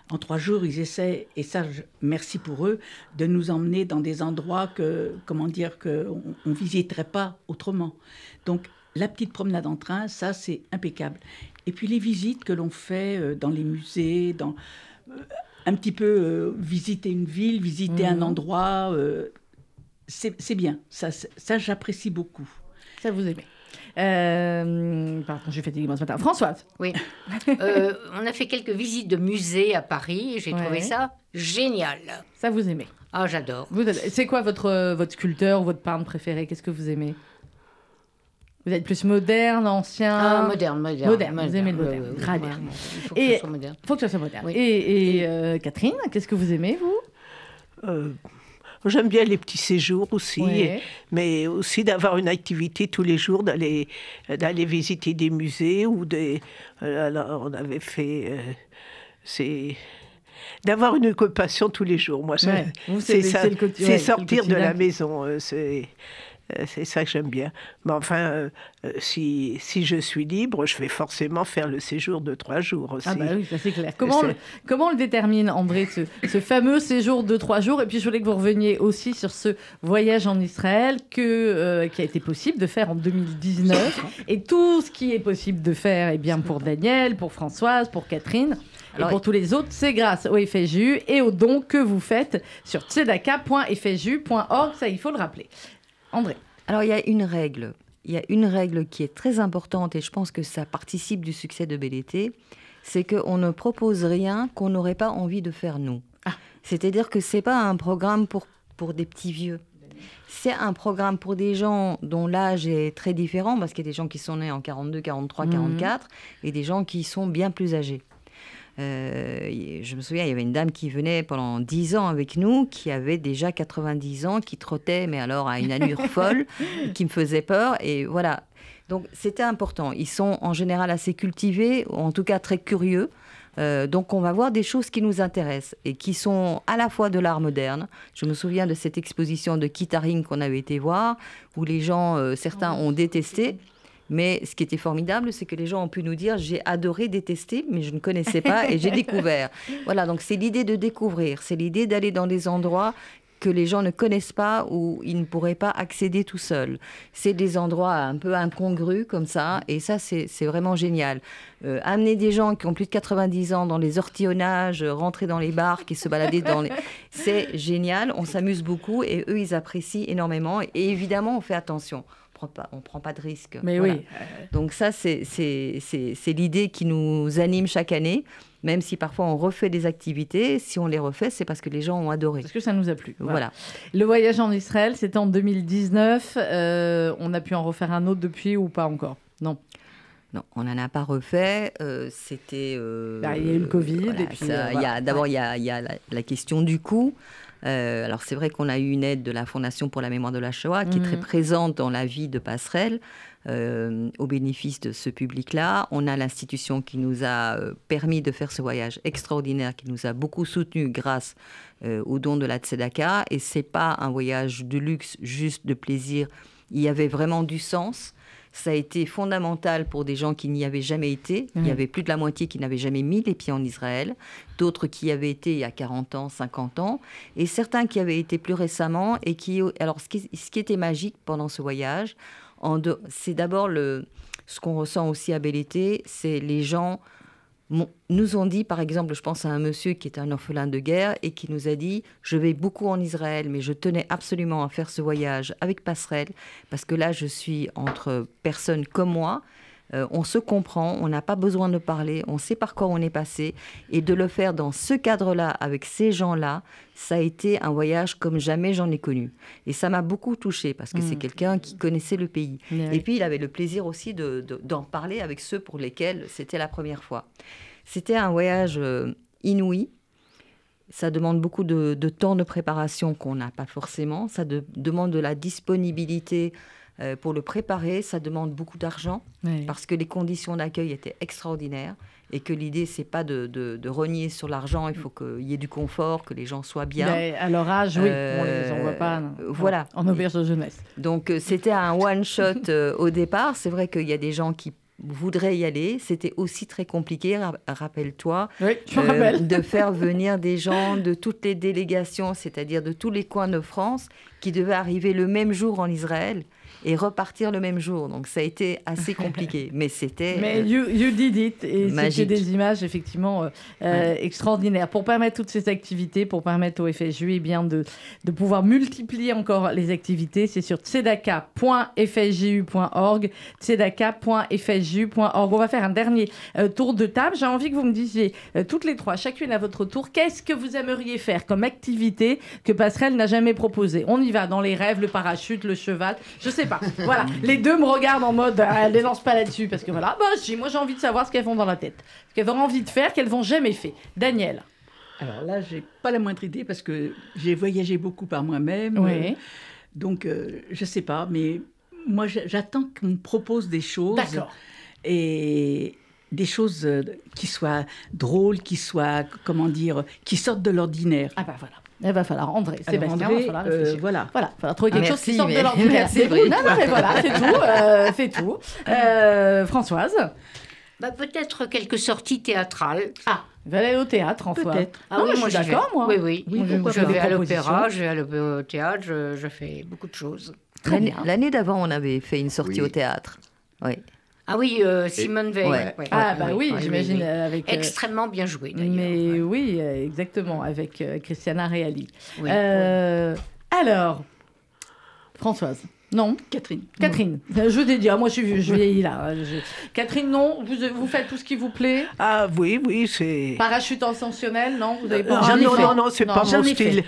En trois jours, ils essaient, et ça, je- merci pour eux, de nous emmener dans des endroits que, comment dire, que on, on visiterait pas autrement. Donc, la petite promenade en train, ça, c'est impeccable. Et puis les visites que l'on fait euh, dans les musées, dans euh, un petit peu euh, visiter une ville, visiter un Mhm. endroit, euh, c'est bien. Ça, ça j'apprécie beaucoup. Ça, vous aimez. Euh, pardon, j'ai fatigué moi ce matin. Françoise. Oui. Euh, on a fait quelques visites de musées à Paris et j'ai Ouais. trouvé ça génial. Ça, vous aimez. Ah, j'adore. C'est quoi votre, euh, votre sculpteur ou votre peintre préféré? Qu'est-ce que vous aimez? Vous êtes plus moderne, ancien? Ah, moderne, moderne. Moderne, vous aimez le moderne. Il faut que Et ce soit moderne. faut que ça soit moderne. Oui. Et, et, euh, Catherine, qu'est-ce que vous aimez, vous? Euh, J'aime bien les petits séjours aussi, Ouais. mais aussi d'avoir une activité tous les jours, d'aller d'aller visiter des musées ou des. euh, Alors, on avait fait. euh, c'est d'avoir une occupation tous les jours. Moi, Ouais. c'est le sortir de la maison. euh, C'est c'est ça que j'aime bien. Mais enfin, euh, euh, si, si je suis libre, je vais forcément faire le séjour de trois jours aussi. Ah bah oui, ça c'est clair. Comment, on le- comment on le détermine, André, ce, ce fameux séjour de trois jours? Et puis je voulais que vous reveniez aussi sur ce voyage en Israël que, euh, qui a été possible de faire en 2019. Et tout ce qui est possible de faire, eh bien pour Daniel, pour Françoise, pour Catherine. Et pour tous les autres, c'est grâce au FSJU et aux dons que vous faites sur tzedaka.fsju.org. Ça, il faut le rappeler. André. Alors il y a une règle. Il y a une règle qui est très importante et je pense que ça participe du succès de Été, c'est qu'on ne propose rien qu'on n'aurait pas envie de faire nous. C'est-à-dire que c'est pas un programme pour, pour des petits vieux. C'est un programme pour des gens dont l'âge est très différent, parce qu'il y a des gens qui sont nés en 42, 43, Mhm. 44, et des gens qui sont bien plus âgés. Euh, je me souviens, il y avait une dame qui venait pendant 10 ans avec nous, qui avait déjà 90 ans, qui trottait, mais alors à une allure folle, qui me faisait peur. Et voilà. Donc c'était important. Ils sont en général assez cultivés, ou en tout cas très curieux. Euh, donc on va voir des choses qui nous intéressent et qui sont à la fois de l'art moderne. Je me souviens de cette exposition de Kitaring qu'on avait été voir, où les gens, euh, certains ont détesté. Mais ce qui était formidable, c'est que les gens ont pu nous dire j'ai adoré détester, mais je ne connaissais pas et j'ai découvert. Voilà, donc c'est l'idée de découvrir, c'est l'idée d'aller dans des endroits que les gens ne connaissent pas ou ils ne pourraient pas accéder tout seuls. C'est des endroits un peu incongrus comme ça, et ça, c'est c'est vraiment génial. Euh, amener des gens qui ont plus de 90 ans dans les ortillonnages, euh, rentrer dans les bars, qui se baladaient dans les... C'est génial, on s'amuse beaucoup, et eux, ils apprécient énormément. Et évidemment, on fait attention. On prend pas, on prend pas de risques. Mais Voilà. oui. Donc ça, c'est l'idée qui nous anime chaque année, même si parfois on refait des activités. Si on les refait, c'est parce que les gens ont adoré. Parce que ça nous a plu. Voilà. Le voyage en Israël, c'était en 2019. Euh, on a pu en refaire un autre depuis ou pas encore? Non. Non, on n'en a pas refait. euh, C'était. euh, Bah, il y a eu le Covid, voilà, et puis, D'abord, il y a, il y a la, la question du coût. Euh, alors, c'est vrai qu'on a eu une aide de la Fondation pour la mémoire de la Shoah, qui est très Mhm. présente dans la vie de Passerelle, euh, au bénéfice de ce public-là. On a l'institution qui nous a euh, permis de faire ce voyage extraordinaire, qui nous a beaucoup soutenu grâce euh, au don de la Tzedaka. Et c'est pas un voyage de luxe, juste de plaisir. Il y avait vraiment du sens. Ça a été fondamental pour des gens qui n'y avaient jamais été. Il y avait plus de la moitié qui n'avaient jamais mis les pieds en Israël, d'autres qui y avaient été il y a 40 ans, 50 ans, et certains qui avaient été plus récemment. Et qui, alors, ce qui, ce qui était magique pendant ce voyage, c'est d'abord le, ce qu'on ressent aussi à Bel Été, c'est les gens nous ont dit, par exemple, je pense à un monsieur qui est un orphelin de guerre et qui nous a dit Je vais beaucoup en Israël, mais je tenais absolument à faire ce voyage avec Passerelle, parce que là, je suis entre personnes comme moi. Euh, on se comprend, on n'a pas besoin de parler, on sait par quoi on est passé. Et de le faire dans ce cadre-là, avec ces gens-là, ça a été un voyage comme jamais j'en ai connu. Et ça m'a beaucoup touchée, parce que c'est Mm. quelqu'un qui connaissait le pays. Et puis, il avait le plaisir aussi de- de- d'en parler avec ceux pour lesquels c'était la première fois. C'était un voyage euh, inouï. Ça demande beaucoup de, de temps de préparation qu'on n'a pas forcément. Ça de- demande de la disponibilité euh, pour le préparer. Ça demande beaucoup d'argent Oui. parce que les conditions d'accueil étaient extraordinaires et que l'idée, c'est pas de, de- de renier sur l'argent. Il faut qu'il y ait du confort, que les gens soient bien. Mais à leur âge, oui, on les Euh, envoie pas. non. voilà. En auberge de jeunesse. Donc euh, c'était un one-shot euh, au départ. C'est vrai qu'il y a des gens qui voudraient y aller. C'était aussi très compliqué, ra- rappelle-toi, Oui, euh, de faire venir des gens de toutes les délégations, c'est-à-dire de tous les coins de France, qui devaient arriver le même jour en Israël et repartir le même jour. Donc ça a été assez compliqué, mais c'était... Mais euh, you, you did it. Et c'était des images effectivement euh, euh, extraordinaires. Pour permettre toutes ces activités, pour permettre au FSJU eh bien, de, de pouvoir multiplier encore les activités, c'est sur tzedaka.fsju.org. tzedaka.fsju.org. On va faire un dernier euh, tour de table. J'ai envie que vous me disiez euh, toutes les trois, chacune à votre tour, qu'est-ce que vous aimeriez faire comme activité que Passerelle n'a jamais proposé On y va dans les rêves, le parachute, le cheval, je sais pas. Voilà, les deux me regardent en mode, ah, elles les lancent pas là-dessus parce que voilà, bah moi j'ai envie de savoir ce qu'elles font dans la tête, ce qu'elles ont envie de faire, qu'elles n'ont jamais fait. Daniel. Alors là, j'ai pas la moindre idée parce que j'ai voyagé beaucoup par moi-même. Oui. Euh, donc, euh, je sais pas, mais moi, j'a- j'attends qu'on me propose des choses. D'accord. Et des choses euh, qui soient drôles, qui soient, comment dire, qui sortent de l'ordinaire. Ah bah voilà. Il va falloir André, Alors, Sébastien, André, il va falloir euh, voilà. Voilà, il va falloir trouver quelque Ah, chose qui sorte de l'ordinaire. merci, C'est tout. Non, non, mais voilà, c'est tout. euh, c'est tout. Euh, Françoise. Bah, Peut-être quelques sorties théâtrales. Ah, il va aller au théâtre, en soi. Peut-être. Ah, oui, moi, je suis d'accord, moi. Oui, oui. Oui, je vais à l'opéra, je vais au théâtre, je, je fais beaucoup de choses. L'année bien. l'année d'avant, on avait fait une sortie Oui. au théâtre. Oui. Ah oui, euh, Simone Veil. ouais. ouais. Ah bah oui, oui, j'imagine oui. avec... euh, Extrêmement bien joué d'ailleurs. mais ouais. oui, euh, exactement, avec euh, Christiana Reali. Oui, Euh, Alors, Françoise. Non, Catherine. Catherine. Euh, Je t'ai dit, ah, moi je suis je vieillis là. hein, Je- Catherine, non, vous, vous faites tout ce qui vous plaît. Ah oui, oui, c'est... Parachute ascensionnel, non Vous avez pas Ah, non, non, non, c'est Non, pas mon style.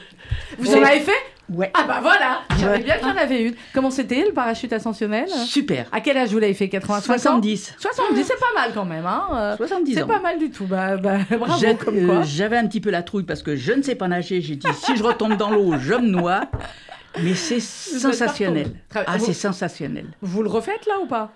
Vous en avez fait? Ouais. Ah bah voilà J'avais Ouais. bien qu'il y en avait une. Comment c'était le parachute ascensionnel? Super. À quel âge vous l'avez fait? 80 60 70. 70, c'est pas mal quand même. Hein euh, 70 c'est ans. pas mal du tout. Bah, bah, bravo, J'ai- comme euh, quoi. J'avais un petit peu la trouille parce que je ne sais pas nager. J'ai dit, si je retombe dans l'eau, je me noie. Mais c'est sensationnel. Ah, c'est sensationnel. Vous le refaites là ou pas?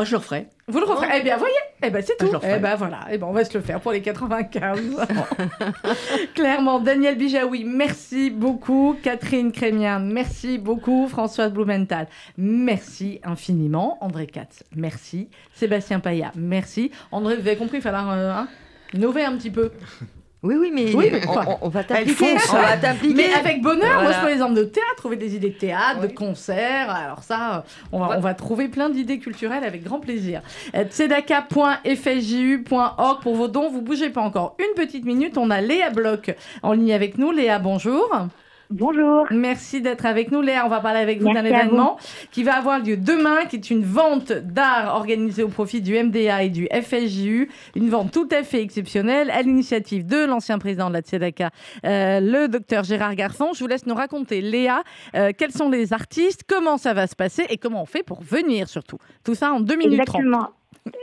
Oh, je le referai. Vous le referez Eh bien, voyez Eh bien, c'est Ah, tout. Eh bien, voilà. Eh ben, on va se le faire pour les 95 ans. Clairement, Daniel Bijaoui, merci beaucoup. Catherine Crémien, merci beaucoup. Françoise Blumenthal, merci infiniment. André Katz, merci. Sébastien Paya, merci. André, vous avez compris, il fallait euh, hein, innover un petit peu. Oui, oui, mais Oui, on, on- on va t'impliquer. fonce. On va t'impliquer. Mais avec bonheur, moi Voilà. je prends l'exemple de théâtre, trouver des idées de théâtre, de concerts. Alors ça, on va, on va trouver plein d'idées culturelles avec grand plaisir. Euh, tzedaka.fjju.org pour vos dons. Vous bougez pas encore une petite minute. On a Léa Bloch en ligne avec nous. Léa, bonjour. Bonjour. Merci d'être avec nous. Léa, on va parler avec vous d'un événement qui va avoir lieu demain, qui est une vente d'art organisée au profit du MDA et du FSJU. Une vente tout à fait exceptionnelle à l'initiative de l'ancien président de la Tzedaka, euh, le docteur Gérard Garfon. Je vous laisse nous raconter, Léa, euh, quels sont les artistes, comment ça va se passer et comment on fait pour venir surtout. Tout ça en 2 minutes 30.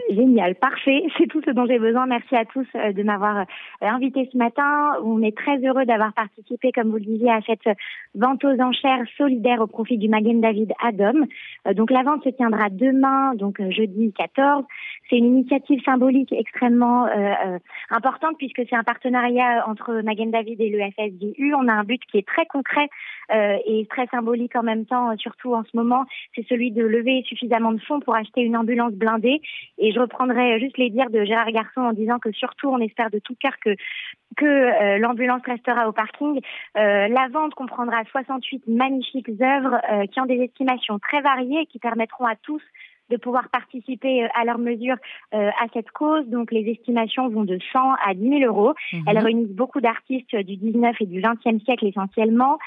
Génial, parfait. C'est tout ce dont j'ai besoin. Merci à tous euh, de m'avoir euh, invité ce matin. On est très heureux d'avoir participé, comme vous le disiez, à cette vente aux enchères solidaire au profit du Magen David Adom. Euh, Donc la vente se tiendra demain, donc jeudi 14. C'est une initiative symbolique extrêmement euh, importante puisque c'est un partenariat entre Magen David et le FSDU. On a un but qui est très concret euh, et très symbolique en même temps, surtout en ce moment. C'est celui de lever suffisamment de fonds pour acheter une ambulance blindée. Et je reprendrai juste les dires de Gérard Garçon en disant que surtout, on espère de tout cœur que euh, l'ambulance restera au parking. Euh, la vente comprendra 68 magnifiques œuvres euh, qui ont des estimations très variées et qui permettront à tous de pouvoir participer euh, à leur mesure euh, à cette cause. Donc les estimations vont de 100 à 10 000 euros. Mhm. Elles réunissent beaucoup d'artistes du 19 et du 20e siècle essentiellement.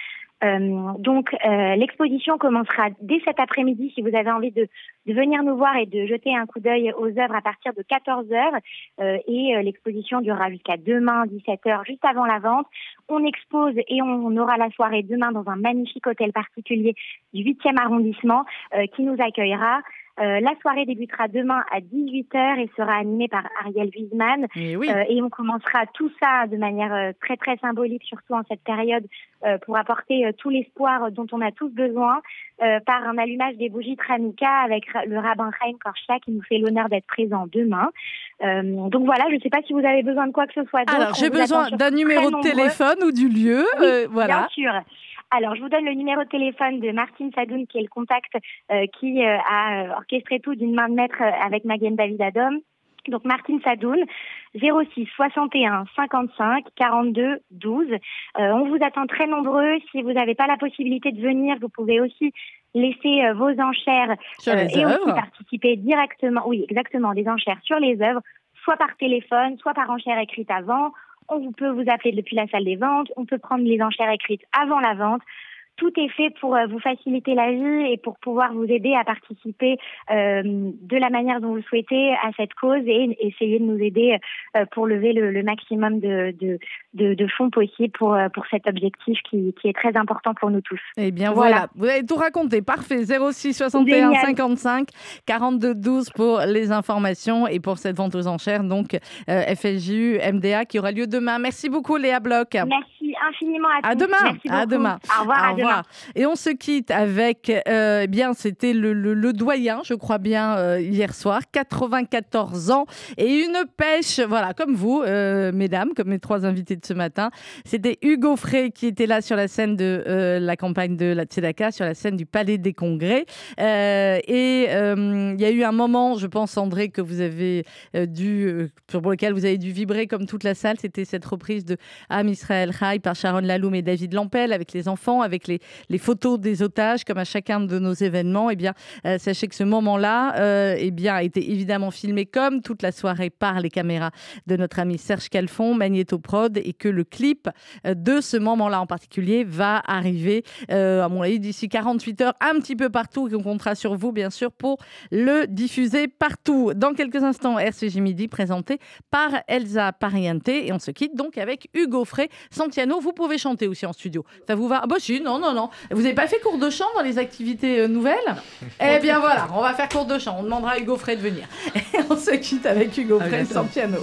Euh, donc euh, l'exposition commencera dès cet après-midi si vous avez envie de, de venir nous voir et de jeter un coup d'œil aux œuvres à partir de 14 heures Euh, et euh, l'exposition durera jusqu'à demain 17 heures juste avant la vente. On expose et on aura la soirée demain dans un magnifique hôtel particulier du 8e arrondissement euh, qui nous accueillera. Euh, la soirée débutera demain à 18h et sera animée par Ariel Wiesman. Et, oui. Euh, et on commencera tout ça de manière euh, très très symbolique, surtout en cette période, euh, pour apporter euh, tout l'espoir dont on a tous besoin, euh, par un allumage des bougies Hanouka avec le rabbin Chaim Korshia qui nous fait l'honneur d'être présent demain. Euh, donc voilà, je ne sais pas si vous avez besoin de quoi que ce soit. Alors, j'ai besoin d'un numéro de téléphone ou du lieu. Oui, euh, voilà. Bien sûr. Alors, je vous donne le numéro de téléphone de Martine Sadoun, qui est le contact euh, qui euh, a euh, orchestré tout d'une main de maître euh, avec Magen David Adom. Donc, Martine Sadoun, 06 61 55 42 12. Euh, on vous attend très nombreux. Si vous n'avez pas la possibilité de venir, vous pouvez aussi laisser euh, vos enchères et aussi participer directement, oui, exactement, des enchères sur les œuvres, soit par téléphone, soit par enchère écrite avant. On peut vous appeler depuis la salle des ventes. On peut prendre les enchères écrites avant la vente. Tout est fait pour euh, vous faciliter la vie et pour pouvoir vous aider à participer euh, de la manière dont vous le souhaitez à cette cause et essayer de nous aider euh, pour lever le, le maximum de, de, de, de fonds possible pour, pour cet objectif qui, qui est très important pour nous tous. Eh bien voilà. vous avez tout raconté, parfait. 06 61 Génial. 55 42 12 pour les informations et pour cette vente aux enchères, donc euh, FSJU, MDA qui aura lieu demain. Merci beaucoup Léa Bloch. Merci infiniment à, À tous. demain. Merci À demain. Au revoir. à Au Et on se quitte avec, euh, eh bien, c'était le, doyen, je crois bien, euh, hier soir, 94 ans et une pêche, voilà, comme vous, euh, mesdames, comme mes trois invités de ce matin. C'était Hugo Frey qui était là sur la scène de la campagne de la Tzedaka, sur la scène du Palais des Congrès. Et il y a eu un moment, je pense, André, que vous avez dû, pour lequel vous avez dû vibrer comme toute la salle. C'était cette reprise de Am Israël Chai par Sharon Laloum et David Lampel avec les enfants, avec les, les photos des otages, comme à chacun de nos événements. Eh bien, euh, sachez que ce moment-là, euh, eh bien, a été évidemment filmé comme toute la soirée par les caméras de notre ami Serge Calfon, Magneto Prod, et que le clip euh, de ce moment-là en particulier va arriver, euh, à mon avis, d'ici 48 heures, un petit peu partout, et on comptera sur vous, bien sûr, pour le diffuser partout. Dans quelques instants, RCJ Midi, présenté par Elsa Pariente, et on se quitte donc avec Hugo Frey. Santiano, vous pouvez chanter aussi en studio. Ça vous va? Ah bah si, non, non, non. Vous n'avez pas fait cours de chant dans les activités euh, nouvelles? Eh bien voilà, on va faire cours de chant. On demandera à Hugo Frey de venir. Et on se quitte avec Hugo Ah, Frey, j'adore. Santiano.